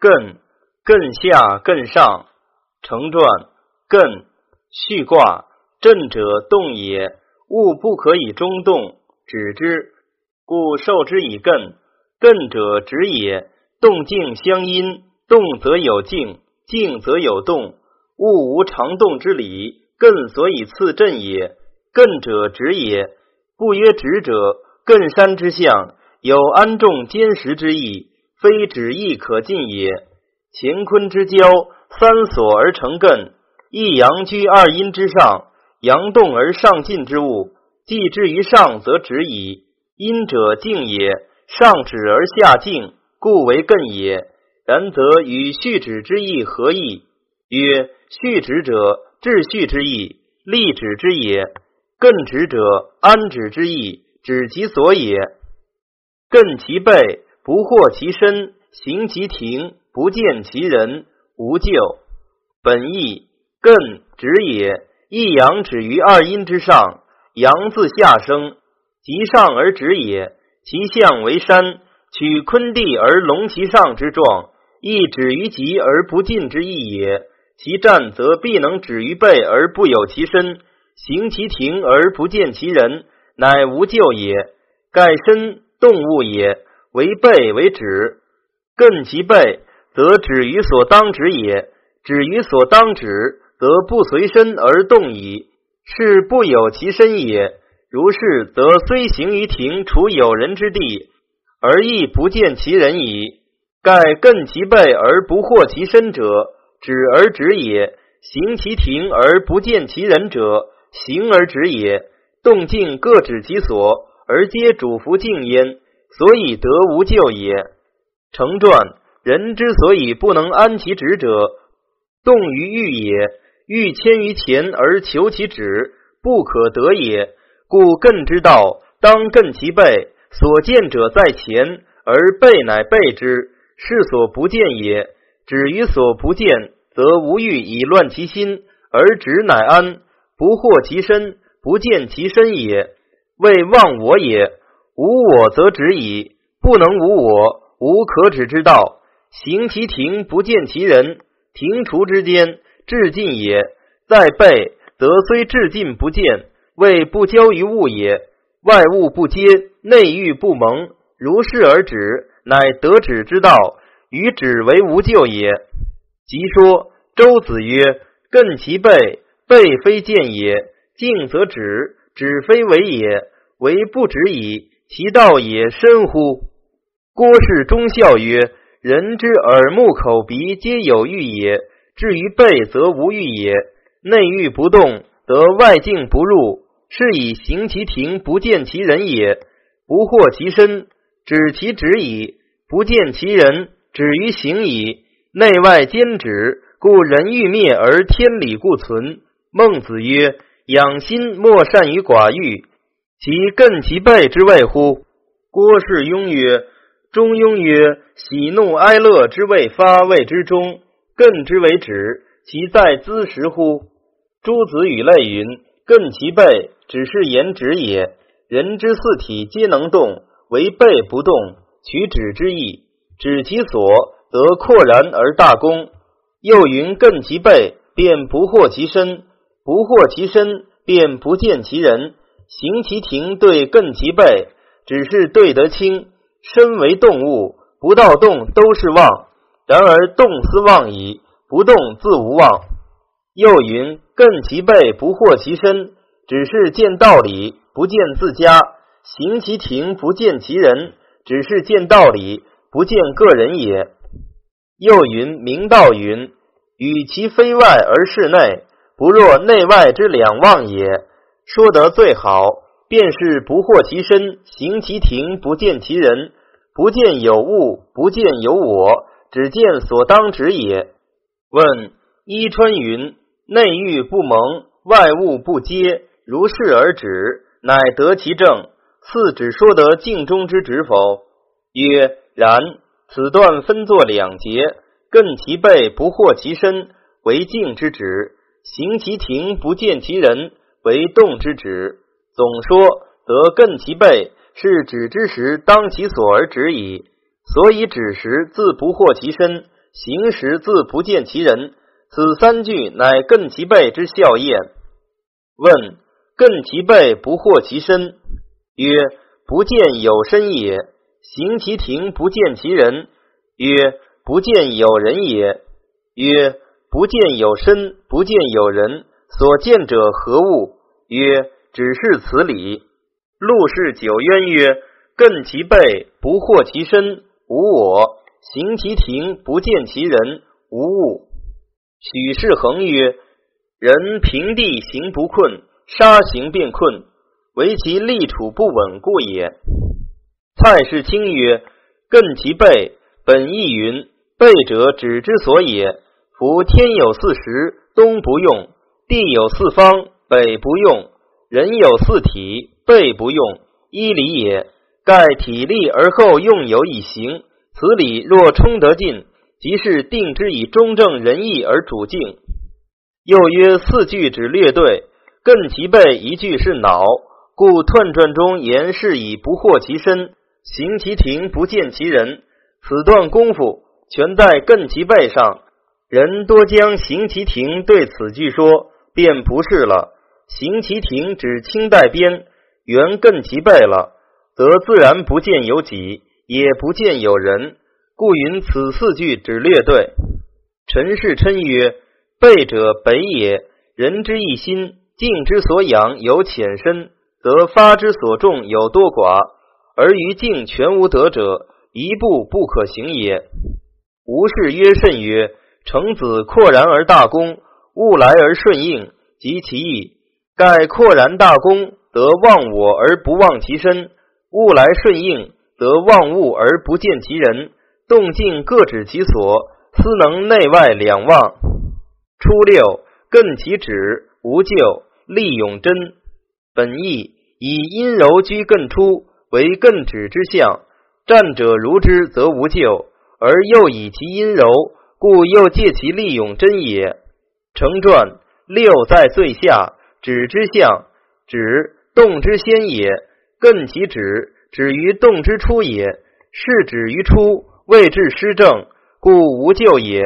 艮艮下艮上，成传艮续卦，震者动也，物不可以中动，止之，故受之以艮。艮者止也，动静相因，动则有静，静则有动，物无常动之理，艮所以次震也。艮者止也，不曰止者，艮山之象，有安众坚实之意，非止亦可进也。乾坤之交，三所而成艮，一阳居二阴之上，阳动而上进之物，既至于上，则止矣。阴者静也，上止而下静，故为艮也。然则与续止之意何异？曰：续止者，秩序之意，立止之也。艮止者，安止之意，止其所也。艮其背，不惑其身，行其庭。不见其人，无咎。本义艮止也，一阳止于二阴之上，阳自下生，极上而止也。其象为山，取坤地而隆其上之状，亦止于极而不尽之意也。其战则必能止于背而不有其身，行其庭而不见其人，乃无咎也。盖身动物也，为背为止，艮其背。则止于所当止也，止于所当止，则不随身而动矣，是不有其身也。如是，则虽行于庭，处有人之地，而亦不见其人矣。盖艮其背而不惑其身者，止而止也；行其庭而不见其人者，行而止也。动静各指其所，而皆主服静焉，所以得无咎也。成传。人之所以不能安其止者，动于欲也。欲迁于前而求其止，不可得也。故艮之道，当艮其背。所见者在前，而背乃背之，是所不见也。止于所不见，则无欲以乱其心，而止乃安，不惑其身，不见其身也。谓忘我也。无我则止矣，不能无我，无可止之道。行其庭不见其人，庭除之间至近也。在背则虽至近不见，谓不交于物也。外物不接，内欲不蒙，如是而止，乃得止之道。与止为无咎也。即说周子曰：“艮其背，背非见也；静则止，止非为也。为不止矣，其道也深乎？”郭氏忠孝曰。人之耳目口鼻皆有欲也，至于背则无欲也。内欲不动，则外境不入，是以行其庭不见其人也。不惑其身，止其止矣；不见其人，止于行矣。内外兼止，故人欲灭而天理固存。孟子曰：“养心莫善于寡欲，其艮其背之谓乎？”郭氏庸曰。中庸曰：喜怒哀乐之谓发，谓之中；艮之为止，其在兹时乎？诸子语类云：艮其背，只是言止也。人之四体皆能动，唯背不动，取止之意。止其所，则阔然而大功。又云：艮其背，便不惑其身；不惑其身，便不见其人。行其庭，对艮其背，只是对得清。身为动物，不到动都是妄。然而动思妄矣，不动自无妄。又云：艮其背，不惑其身，只是见道理，不见自家；行其庭，不见其人，只是见道理，不见个人也。又云：明道云：与其非外而是内，不若内外之两忘也。说得最好。便是不惑其身，行其庭，不见其人，不见有物，不见有我，只见所当止也。问伊川云：内欲不蒙，外物不接，如是而止，乃得其正。次只说得镜中之止否？曰：然。此段分作两节：艮其背，不惑其身，为静之止；行其庭，不见其人，为动之止。总说得艮其背，是止之时当其所而止矣。所以止时自不惑其身，行时自不见其人。此三句乃艮其背之效验。问：艮其背不惑其身？曰：不见有身也。行其庭不见其人？曰：不见有人也。曰：不见有身，不见有人，所见者何物？曰：只是此理。陆氏九渊曰：艮其背不惑其身，无我；行其庭不见其人，无物。许世恒曰：人平地行不困，沙行便困，唯其立处不稳固也。蔡世清曰：艮其背，本意云：背者，指之所也。夫天有四时，东不用；地有四方，北不用；人有四体，背不用，一理也。盖体力而后用有以行，此理若充得尽，即是定之以中正仁义而主敬。又曰四句指略对，艮其背一句是脑，故彖传中言是以不惑其身，行其庭不见其人。此段功夫全在艮其背上。人多将行其庭对此句说，便不是了。行其庭指清代边，原更其背了，则自然不见有己，也不见有人，故云此四句只略对。陈氏琛曰：背者北也，人之一心，静之所养有浅深，则发之所重有多寡，而于静全无德者，一步不可行也。吴氏曰甚曰。成子阔然而大功，物来而顺应，及其意。盖阔然大功，得忘我而不忘其身；物来顺应，得忘物而不见其人。动静各指其所，斯能内外两忘。初六，艮其趾，无咎。利永贞。本意以阴柔居艮出，为艮趾之象。战者如之，则无咎；而又以其阴柔。故又借其利用真也。成传六在最下，止之象，止动之先也。艮其止，止于动之初也。是止于初，未至失正，故无咎也。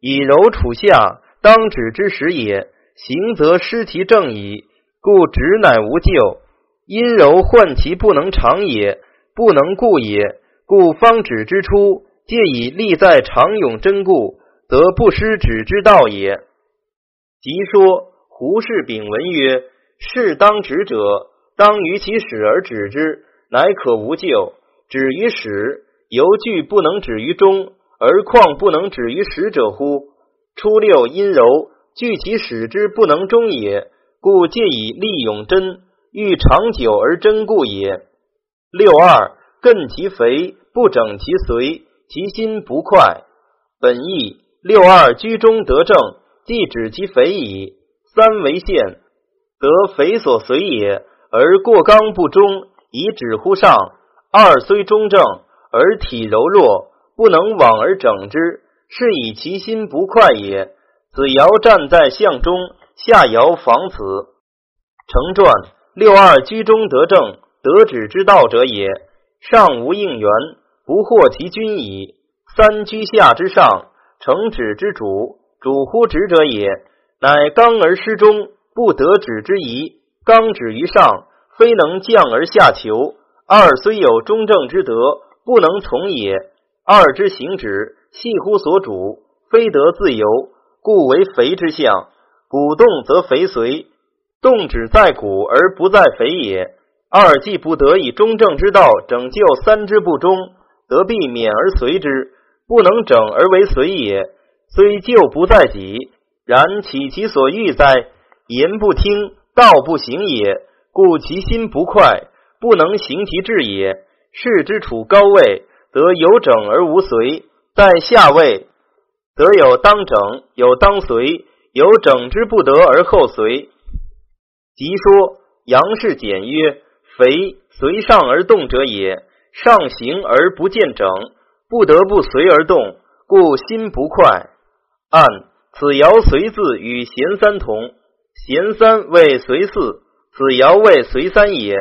以柔处下，当止之时也。行则失其正矣，故止乃无咎。阴柔患其不能长也，不能固也，故方止之初。借以立在常永真故，则不失止之道也。即说胡氏丙文曰：“事当止者，当于其始而止之，乃可无咎。止于始，犹惧不能止于终，而况不能止于始者乎？初六阴柔，惧其始之不能终也，故借以利永贞，欲长久而真固也。六二艮其肥，不整其随。”其心不快，本意六二居中得正，即指其肥矣。三为限，得肥所随也，而过刚不中，以止乎上。二虽中正，而体柔弱，不能往而整之，是以其心不快也。子尧站在象中，下爻防此。成传六二居中得正，得止之道者也。上无应援。不惑其君矣。三居下之上，成止之主，主乎止者也。乃刚而失中，不得止之宜。刚止于上，非能降而下求。二虽有中正之德，不能从也。二之行止，系乎所主，非得自由，故为肥之象。鼓动则肥随，动止在鼓而不在肥也。二既不得以中正之道拯救三之不忠。则必免而随之，不能整而为随也。虽救不在己，然起其所欲哉？言不听，道不行也。故其心不快，不能行其志也。士之处高位，则有整而无随；在下位，则有当整，有当随，有整之不得而后随。即说杨氏简曰：“肥随上而动者也。”上行而不见整，不得不随而动，故心不快。按此爻随字与弦三同，弦三为随四，此爻为随三也。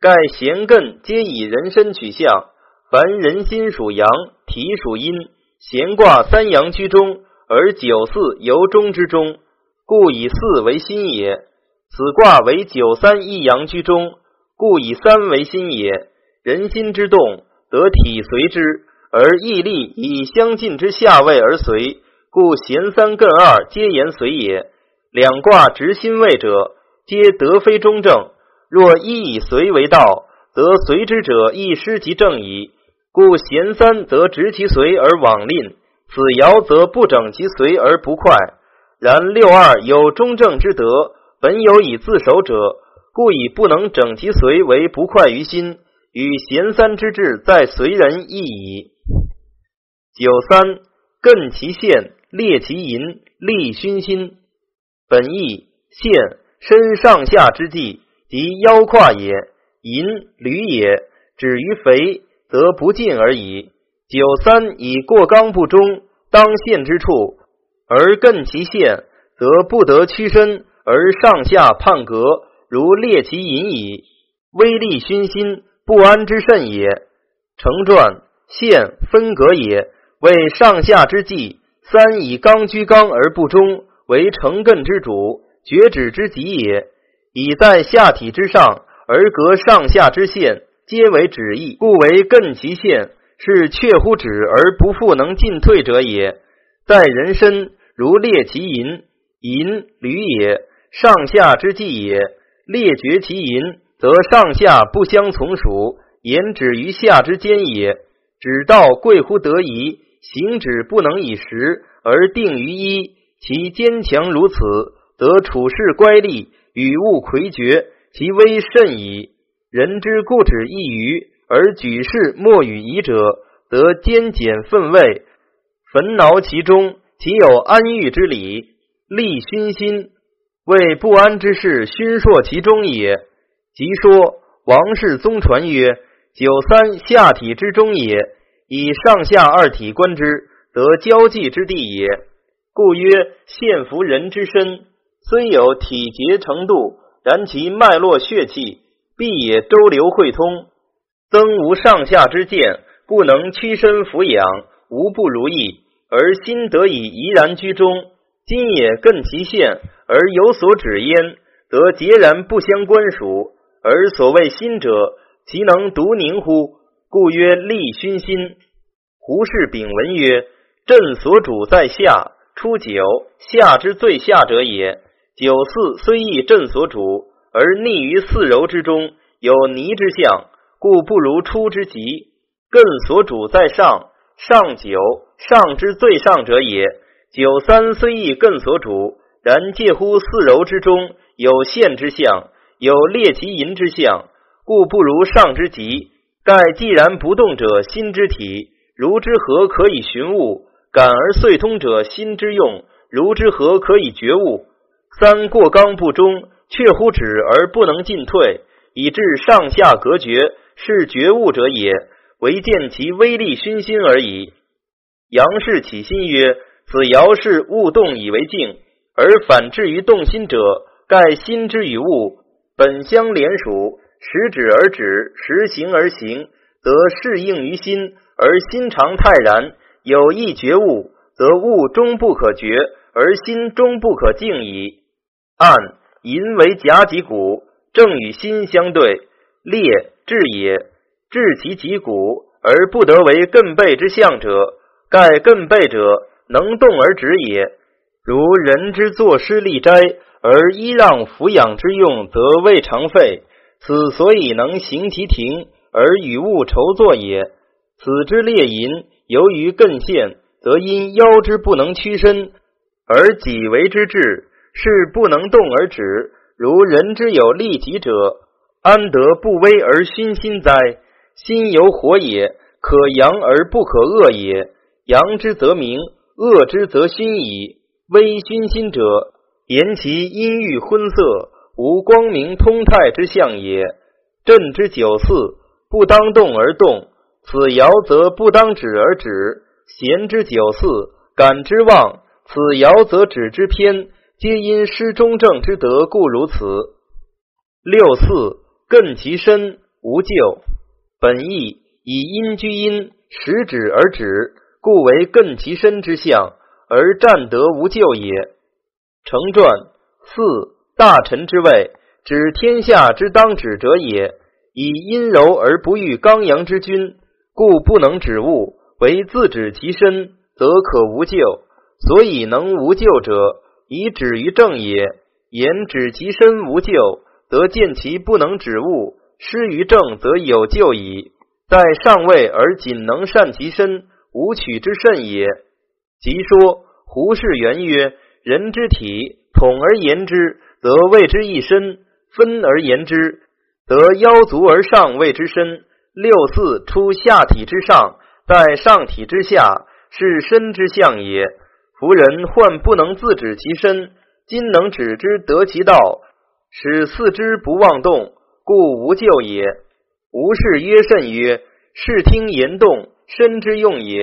盖弦艮皆以人身取象，凡人心属阳，体属阴，闲卦三阳居中，而九四由中之中，故以四为心也。此卦为九三一阳居中，故以三为心也。人心之动，得体随之，而义力以相近之下位而随，故咸三艮二皆言随也。两卦执心位者，皆得非中正。若一以随为道，则随之者亦失其正矣。故贤三则执其随而往吝，子爻则不整其随而不快。然六二有中正之德，本有以自守者，故以不能整其随为不快于心，与贤三之志在随人异矣。九三艮其线，列其淫，利熏心。本义线身上下之际，即腰胯也；淫履也，止于肥。则不进而已。九三以过刚不中，当陷之处，而艮其陷，则不得屈身，而上下判格，如裂其淫矣。威力熏心，不安之甚也。成传陷分隔也，为上下之计。三以刚居刚而不中，为成艮之主，绝止之极也。以在下体之上，而隔上下之线。皆为止意，故为艮其线，是确乎止而不复能进退者也。在人身，如列其淫，淫履也，上下之计也。列绝其淫，则上下不相从属，言止于下之间也。止道贵乎得宜，行止不能以时而定于一，其坚强如此，则处事乖戾，与物魁绝，其威甚矣。人之固止一隅，而举世莫与疑者，得兼简分位，焚挠其中，其有安欲之理，利熏心，为不安之事熏烁其中也。即说王氏宗传曰：九三下体之中也，以上下二体观之，得交际之地也。故曰：现服人之身，虽有体节程度，然其脉络血气。必也周流汇通，曾无上下之见，故能屈身俯仰，无不如意，而心得以怡然居中。今也艮其限，而有所指焉，则截然不相关属。而所谓心者，其能独宁乎？故曰利熏心。胡适丙文曰：“朕所主在下，初九下之最下者也。九四虽亦朕所主。”而逆于四柔之中，有泥之象，故不如出之极。艮所主在上，上九上之最上者也。九三虽亦艮所主，然介乎四柔之中，有陷之象，有裂其淫之象，故不如上之极。盖既然不动者，心之体，如之何可以寻物？感而遂通者，心之用，如之何可以觉物？三过刚不中。却乎止而不能进退，以致上下隔绝，是觉悟者也。唯见其威力熏心而已。杨氏起心曰：“此爻是物动以为静，而反至于动心者，盖心之与物本相连属，时止而止，时行而行，则适应于心，而心常泰然。有意觉悟，则物终不可觉，而心终不可静矣。”按。淫为甲己骨，正与心相对，列至也。至其己骨而不得为艮背之象者，盖艮背者能动而止也。如人之作诗立斋，而依让抚养之用，则未尝废。此所以能行其庭而与物筹作也。此之列淫，由于艮陷，则因腰之不能屈伸，而己为之至。是不能动而止，如人之有利己者，安得不危而熏心哉？心有火也，可扬而不可遏也。扬之则明，遏之则熏矣。微熏心者，言其阴郁昏色，无光明通泰之象也。朕之九四，不当动而动，此爻则不当止而止。贤之九四，感之旺，此爻则止之偏。皆因失中正之德，故如此。六四艮其身，无咎。本意以阴居阴，时止而止，故为艮其身之象，而占得无咎也。成传四大臣之位，指天下之当指者也。以阴柔而不欲刚阳之君，故不能指物；唯自指其身，则可无咎。所以能无咎者，以止于正也。言指其身无咎，则见其不能指物；失于正，则有咎矣。在上位而仅能善其身，无取之甚也。即说胡适言曰：“人之体，统而言之，则谓之一身；分而言之。”得腰足而上谓之身，六四出下体之上，在上体之下，是身之象也。夫人患不能自止其身，今能止之得其道，使四肢不妄动，故无咎也。吾事曰甚曰：视听言动，身之用也。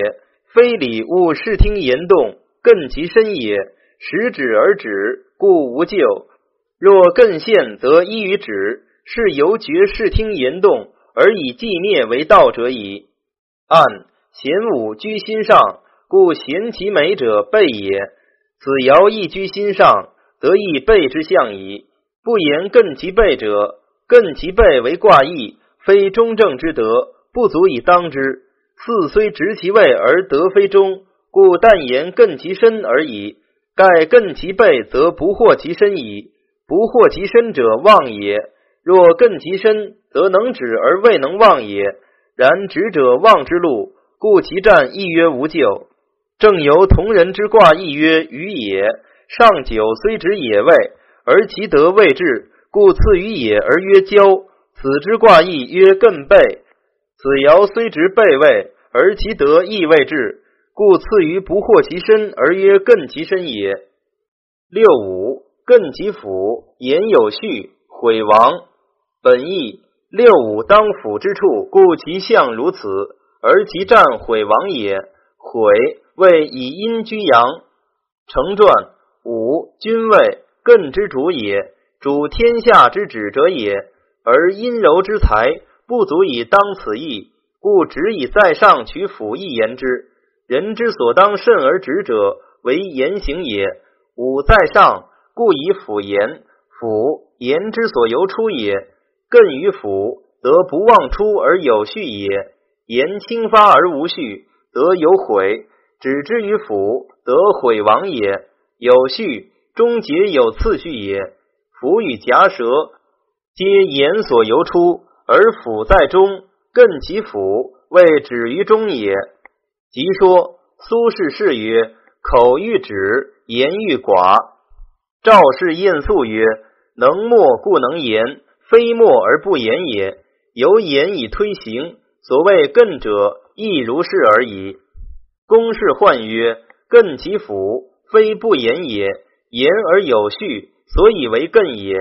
非礼勿视听言动，艮其身也。使指而止，故无咎。若艮陷，则依于止。是由觉视听言动而以寂灭为道者矣。按贤武居心上，故贤其美者备也。子爻亦居心上，则亦备之象矣。不言艮其备者，艮其备为卦义，非中正之德，不足以当之。四虽执其位而德非中，故但言艮其身而已。盖艮其备，则不惑其身矣。不惑其身者，妄也。若艮其身，则能止而未能忘也。然止者忘之路，故其战亦曰无咎。正由同人之卦亦曰于也。上九虽止也位，而其德未至，故次于也而曰交。此之卦亦曰艮背。子爻虽执背位，而其德亦未至，故次于不惑其身而曰艮其身也。六五艮其府，言有序，毁亡。本意六五当辅之处，故其象如此，而其战毁亡也。毁谓以阴居阳。成传五君位艮之主也，主天下之止者也。而阴柔之才不足以当此意，故只以在上取辅义言之。人之所当慎而止者，为言行也。五在上，故以辅言。辅言之所由出也。艮于辅，则不忘出而有序也；言轻发而无序，则有悔；止之于辅，则毁亡也。有序，终结有次序也。辅与夹舌，皆言所由出，而辅在中，艮其辅，谓止于中也。即说苏轼是曰：“口欲止，言欲寡。”赵氏晏素曰：“能默故能言。”非默而不言也，由言以推行。所谓艮者，亦如是而已。公氏患曰：“艮其辅，非不言也，言而有序，所以为艮也。”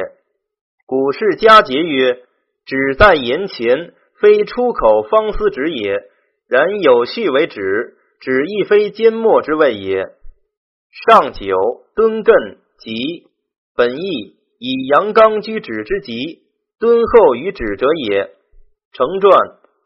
古氏佳节曰：“止在言前，非出口方思止也。然有序为止，止亦非缄默之谓也。”上九敦艮吉，本意以阳刚居止之吉。敦厚于止者也。成传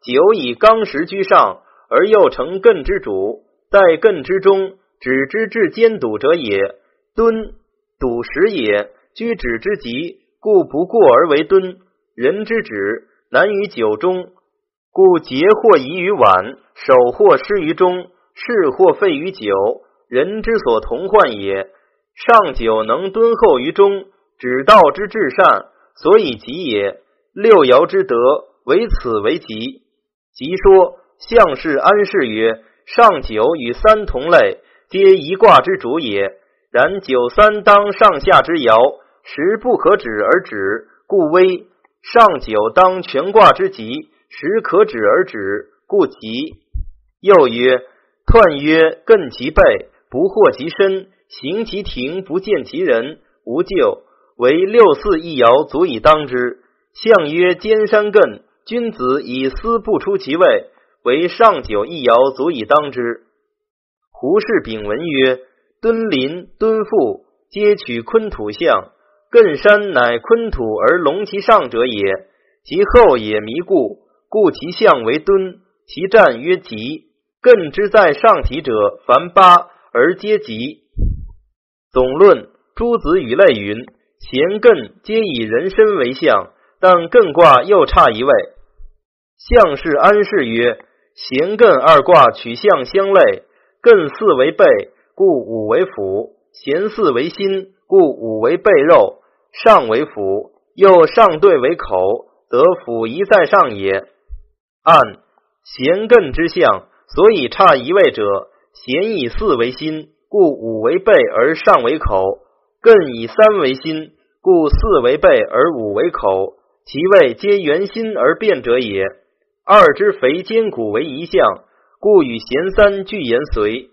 久以刚实居上，而又成艮之主，在艮之中，止之至坚笃者也。敦笃实也，居止之极，故不过而为敦。人之止难于久中，故节或宜于晚，守或失于中，事或废于久。人之所同患也。上九能敦厚于中，指道之至善。所以吉也，六爻之德为此为吉。即说相氏安氏曰：上九与三同类，皆一卦之主也。然九三当上下之爻，时不可止而止，故危；上九当全卦之吉，时可止而止，故吉。又曰：彖曰艮其背，不惑其身，行其庭，不见其人，无咎。为六四一爻足以当之。象曰：兼山艮，君子以思不出其位。为上九一爻足以当之。胡适丙文曰：敦临、敦复，皆取坤土象。艮山乃坤土而隆其上者也，其后也弥故，故其象为敦，其战曰吉。艮之在上体者，凡八而皆吉。总论诸子与类云：咸艮皆以人身为相，但艮卦又差一位。相是安氏曰：咸艮二卦取象相类，艮四为背，故五为辅；咸四为心，故五为背肉。上为辅，又上对为口，得辅一在上也。按咸艮之象，所以差一位者，咸以四为心，故五为背而上为口；艮以三为心，故四为背而五为口。其位皆圆心而变者也。二之肥坚骨为一象，故与咸三俱言随。